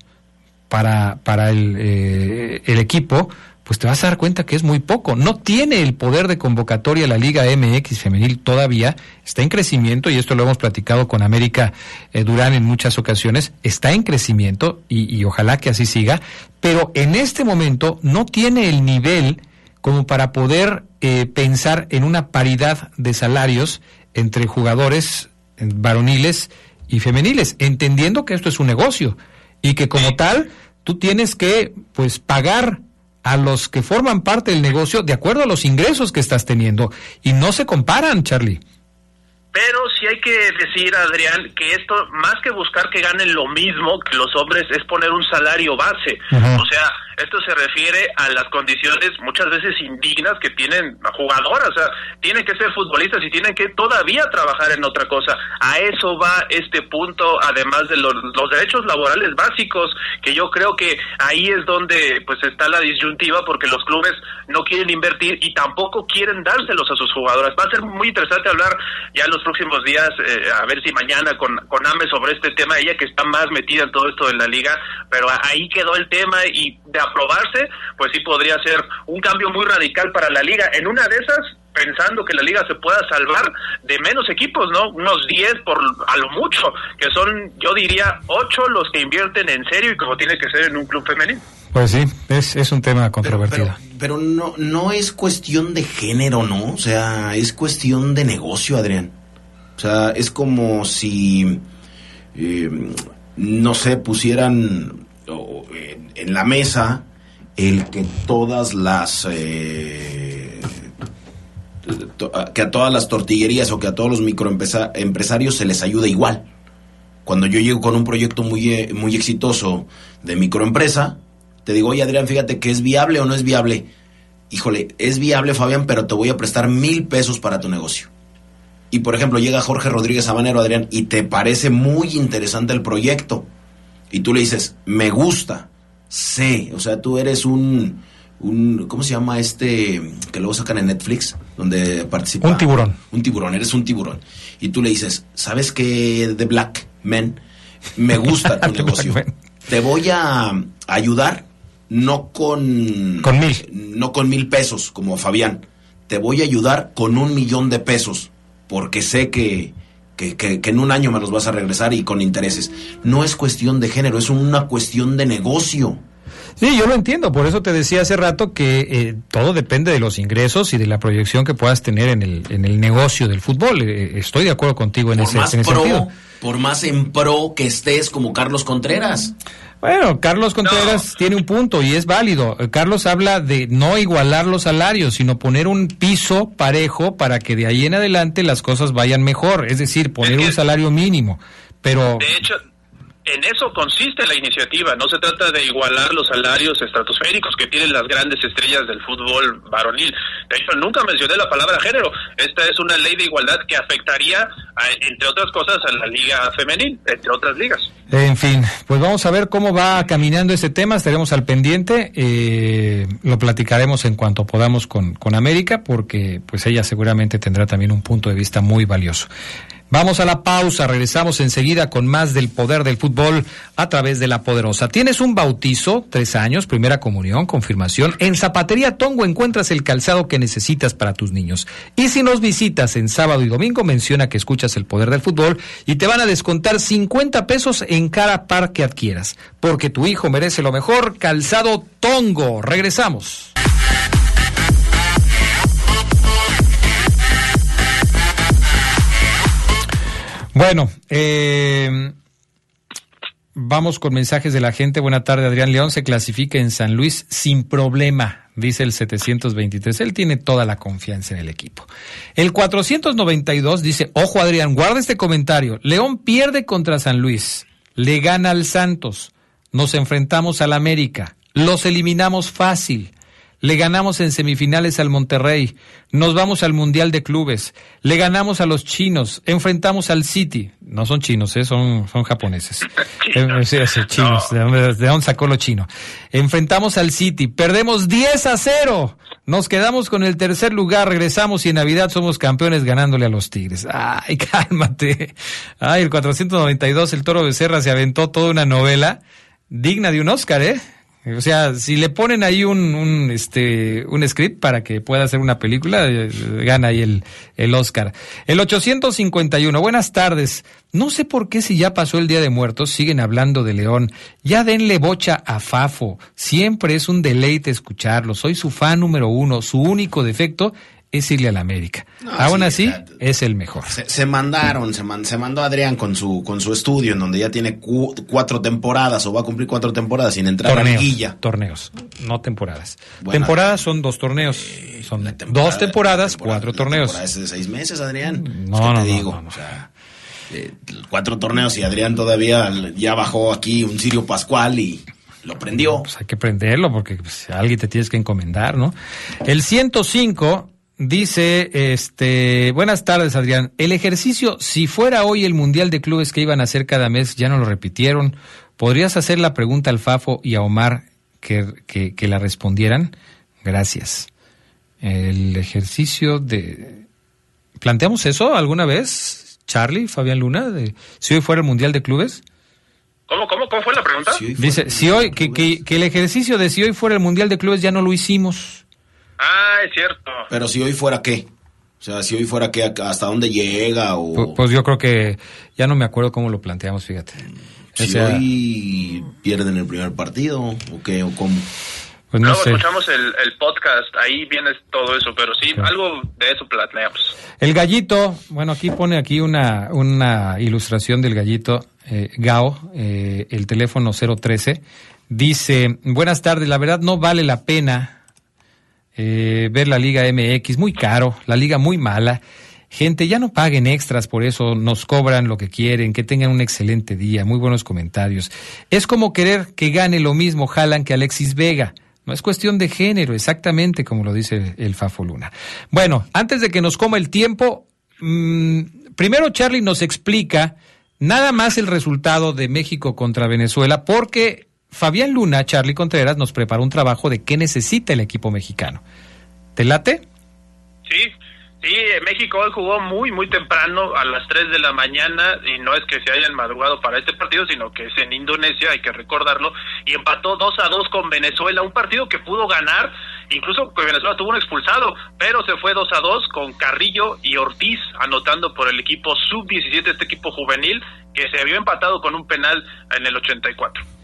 para, para el, eh, el equipo, pues te vas a dar cuenta que es muy poco. No tiene el poder de convocatoria la Liga MX femenil todavía, está en crecimiento y esto lo hemos platicado con América eh, Durán en muchas ocasiones, está en crecimiento y, y, ojalá que así siga, pero en este momento no tiene el nivel como para poder eh, pensar en una paridad de salarios entre jugadores varoniles y femeniles, entendiendo que esto es un negocio y que como tal tú tienes que pues pagar a los que forman parte del negocio de acuerdo a los ingresos que estás teniendo. Y no se comparan, Charlie. Pero sí hay que decir, Adrián, que esto, más que buscar que ganen lo mismo que los hombres, es poner un salario base. O sea, esto se refiere a las condiciones muchas veces indignas que tienen jugadoras, o sea, tienen que ser futbolistas y tienen que todavía trabajar en otra cosa. A eso va este punto, además de los, derechos laborales básicos, que yo creo que ahí es donde pues está la disyuntiva porque los clubes no quieren invertir y tampoco quieren dárselos a sus jugadoras. Va a ser muy interesante hablar ya en los próximos días, eh, a ver si mañana con, con Ame sobre este tema, ella que está más metida en todo esto de la liga, pero ahí quedó el tema y de aprobarse, pues sí podría ser un cambio muy radical para la liga. En una de esas, pensando que la liga se pueda salvar de menos equipos, ¿no? Unos 10 por a lo mucho, que son, yo diría, 8 los que invierten en serio y como tiene que ser en un club femenino. Pues sí, es, es un tema controvertido. Pero, pero, pero, no, no es cuestión de género, ¿no? O sea, es cuestión de negocio, Adrián. O sea, es como si, eh, no sé, pusieran en, la mesa el que todas las eh, que a todas las tortillerías o que a todos los microempresarios se les ayude igual. Cuando yo llego con un proyecto muy, eh, muy exitoso de microempresa, te digo, oye Adrián, fíjate que es viable o no es viable. Híjole, es viable Fabián, pero te voy a prestar mil pesos para tu negocio. Y por ejemplo, llega Jorge Rodríguez Habanero, Adrián, y te parece muy interesante el proyecto. Y tú le dices, me gusta, sé, o sea, tú eres un, un, ¿cómo se llama este que luego sacan en Netflix? Donde participa. Un tiburón. Un tiburón, eres un tiburón. Y tú le dices, ¿sabes qué? The Black Men, me gusta [LAUGHS] tu negocio. Te voy a ayudar, no con... Con mil. No con mil pesos, como Fabián. Te voy a ayudar con un millón de pesos, porque sé que, que, que, que, en un año me los vas a regresar y con intereses. No es cuestión de género, es una cuestión de negocio. Sí, yo lo entiendo, por eso te decía hace rato que eh, todo depende de los ingresos y de la proyección que puedas tener en el, en el negocio del fútbol. Eh, estoy de acuerdo contigo en por ese, más en ese pro, sentido. Por más en pro que estés como Carlos Contreras. Bueno, Carlos Contreras no. tiene un punto y es válido. Carlos habla de no igualar los salarios, sino poner un piso parejo para que de ahí en adelante las cosas vayan mejor, es decir, poner es que, un salario mínimo. Pero de hecho, en eso consiste la iniciativa. No se trata de igualar los salarios estratosféricos que tienen las grandes estrellas del fútbol varonil. De hecho, nunca mencioné la palabra género. Esta es una ley de igualdad que afectaría, a, entre otras cosas, a la liga femenil, entre otras ligas. En fin, pues vamos a ver cómo va caminando este tema. Estaremos al pendiente. Eh, lo platicaremos en cuanto podamos con, con América, porque pues ella seguramente tendrá también un punto de vista muy valioso. Vamos a la pausa, regresamos enseguida con más del poder del fútbol a través de la poderosa. ¿Tienes un bautizo? Tres años, primera comunión, confirmación. En Zapatería Tongo encuentras el calzado que necesitas para tus niños. Y si nos visitas en sábado y domingo, menciona que escuchas el poder del fútbol y te van a descontar 50 pesos en cada par que adquieras. Porque tu hijo merece lo mejor, calzado Tongo. Regresamos. Bueno, eh, vamos con mensajes de la gente. Buena tarde, Adrián León. Se clasifica en San Luis sin problema, dice el 723. Él tiene toda la confianza en el equipo. El 492 dice, ojo Adrián, guarda este comentario. León pierde contra San Luis, le gana al Santos, nos enfrentamos al América, los eliminamos fácil. Le ganamos en semifinales al Monterrey, nos vamos al Mundial de Clubes, le ganamos a los chinos, enfrentamos al City, no son chinos, ¿eh? son, son japoneses. [LAUGHS] Eh, sí, sí, chinos, no. ¿de, dónde, ¿de dónde sacó lo chino? Enfrentamos al City, perdemos 10 a 0, nos quedamos con el tercer lugar, regresamos y en Navidad somos campeones ganándole a los Tigres. Ay, [LAUGHS] cálmate. Ay, el 492, el Toro Becerra se aventó toda una novela digna de un Oscar, ¿eh? O sea, si le ponen ahí un, un, este, un script para que pueda hacer una película, eh, gana ahí el, el Oscar. El 851, buenas tardes. No sé por qué si ya pasó el Día de Muertos, siguen hablando de León. Ya denle bocha a Fafo. Siempre es un deleite escucharlo. Soy su fan número uno. Su único defecto es irle a la América. No, Aún sí, así, es el mejor. Se, se mandaron, se, man- se mandó Adrián con su, con su estudio, en donde ya tiene cu- cuatro temporadas o va a cumplir cuatro temporadas sin entrar a la Torneos, torneos, no temporadas. Bueno, temporadas son dos torneos. Son La temporada- dos temporadas, temporada- cuatro torneos. es de seis meses, Adrián. No, Es que no, te no, digo, no, no. o sea, eh, cuatro torneos y Adrián todavía ya bajó aquí un Sirio Pascual y lo prendió. Pues hay que prenderlo porque pues, a alguien te tienes que encomendar, ¿no? El 105 dice, este, buenas tardes Adrián, el ejercicio, si fuera hoy el Mundial de Clubes que iban a hacer cada mes, ya no lo repitieron, ¿podrías hacer la pregunta al Fafo y a Omar que, que, que la respondieran? Gracias. El ejercicio de... ¿Planteamos eso alguna vez, Charlie, Fabián Luna, de si hoy fuera el Mundial de Clubes? ¿Cómo, cómo, cómo fue la pregunta? Dice, si hoy, que, que, que el ejercicio de si hoy fuera el Mundial de Clubes ya no lo hicimos. Ah, es cierto. Pero si hoy fuera qué? O sea, si hoy fuera qué, hasta dónde llega o... Pu- Pues yo creo que ya no me acuerdo cómo lo planteamos, fíjate. O si sea, hoy pierden el primer partido o qué o cómo. pues no Luego sé. escuchamos el, el podcast, ahí viene todo eso, pero sí, Sí. algo de eso planeamos. El gallito, bueno, aquí pone aquí una, una ilustración del gallito, eh, Gao, eh, el teléfono 013, dice, buenas tardes, la verdad no vale la pena eh, ver la Liga MX, muy caro, la liga muy mala. Gente, ya no paguen extras, por eso nos cobran lo que quieren, que tengan un excelente día, muy buenos comentarios. Es como querer que gane lo mismo Jalan que Alexis Vega. No es cuestión de género, exactamente como lo dice el Fafo Luna. Bueno, antes de que nos coma el tiempo, mm, primero Charlie nos explica nada más el resultado de México contra Venezuela, porque Fabián Luna, Charlie Contreras, nos preparó un trabajo de qué necesita el equipo mexicano. ¿Te late? Sí, sí, eh, México jugó muy, muy temprano, a las 3 de la mañana, y no es que se hayan madrugado para este partido, sino que es en Indonesia, hay que recordarlo, y empató 2 a 2 con Venezuela, un partido que pudo ganar, incluso que Venezuela tuvo un expulsado, pero se fue 2 a 2 con Carrillo y Ortiz anotando por el equipo sub-17, este equipo juvenil, que se había empatado con un penal en el 84.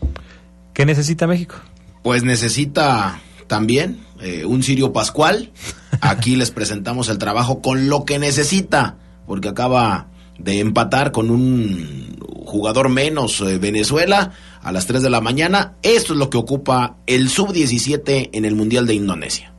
¿Qué necesita México? Pues necesita también eh, un Sirio Pascual. Aquí les presentamos el trabajo con lo que necesita, porque acaba de empatar con un jugador menos eh, Venezuela a las 3 de la mañana. Esto es lo que ocupa el sub-17 en el Mundial de Indonesia.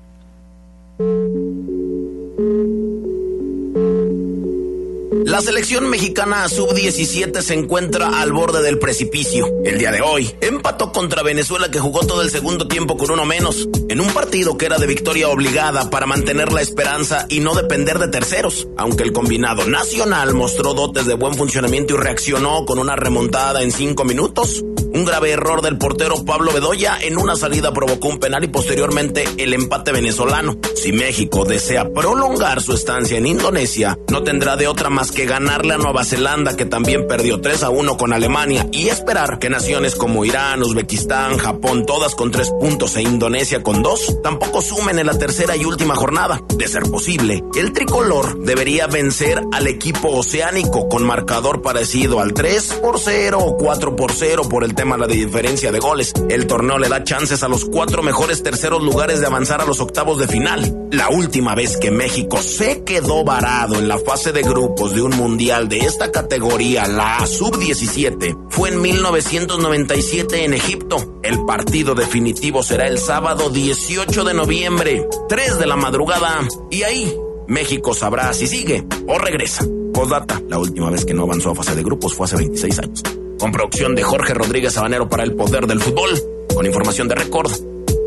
La selección mexicana sub-17 se encuentra al borde del precipicio. El día de hoy empató contra Venezuela que jugó todo el segundo tiempo con uno menos, en un partido que era de victoria obligada para mantener la esperanza y no depender de terceros. Aunque el combinado nacional mostró dotes de buen funcionamiento y reaccionó con una remontada en cinco minutos, un grave error del portero Pablo Bedoya en una salida provocó un penal y posteriormente el empate venezolano. Si México desea prolongar su estancia en Indonesia, no tendrá de otra más que ganarle a Nueva Zelanda que también perdió 3 a 1 con Alemania y esperar que naciones como Irán, Uzbekistán, Japón, todas con 3 puntos e Indonesia con 2, tampoco sumen en la tercera y última jornada. De ser posible, el tricolor debería vencer al equipo oceánico con marcador parecido al 3 por 0 o 4 por 0 por el tema de la diferencia de goles. El torneo le da chances a los cuatro mejores terceros lugares de avanzar a los octavos de final. La última vez que México se quedó varado en la fase de grupos de un mundial de esta categoría, la sub-17, fue en 1997 en Egipto. El partido definitivo será el sábado 18 de noviembre, 3 de la madrugada, y ahí México sabrá si sigue o regresa. Postdata, la última vez que no avanzó a fase de grupos fue hace 26 años. Con producción de Jorge Rodríguez Sabanero para el poder del fútbol, con información de récord.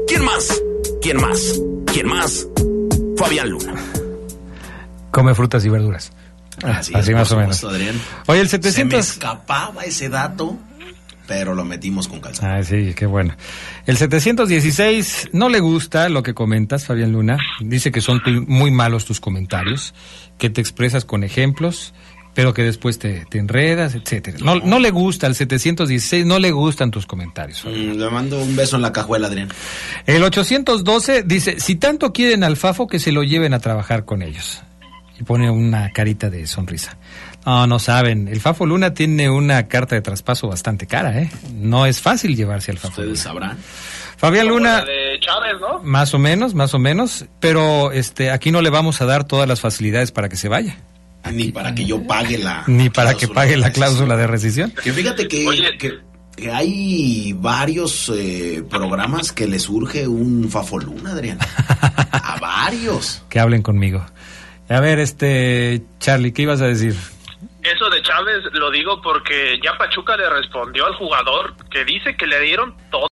¿Quién más? ¿Quién más? ¿Quién más? Fabián Luna. Come frutas y verduras. Así, más o menos. Adrián. Oye, el Se me 700... escapaba ese dato, pero lo metimos con calzado. Ah, sí, qué bueno. El 716 no le gusta lo que comentas, Fabián Luna. Dice que son muy malos tus comentarios, que te expresas con ejemplos, pero que después te, te enredas, etcétera. No, no le gusta al 716, no le gustan tus comentarios. Mm, le mando un beso en la cajuela, Adrián. El 812 dice, si tanto quieren al Fafo, que se lo lleven a trabajar con ellos. Y pone una carita de sonrisa. No, no saben. El Fafo Luna tiene una carta de traspaso bastante cara, ¿eh? No es fácil llevarse al Fafo Ustedes Luna. sabrán. Fabián Luna, de Chávez, ¿no? más o menos, más o menos, pero este, aquí no le vamos a dar todas las facilidades para que se vaya. Ni para que yo pague la. Ni para que pague la cláusula de rescisión. Que fíjate que, Oye. que, que hay varios eh, programas que le surge un fafoluna, Adrián. [LAUGHS] A varios. Que hablen conmigo. A ver, este, Charlie, ¿qué ibas a decir? Eso de Chávez lo digo porque ya Pachuca le respondió al jugador que dice que le dieron todo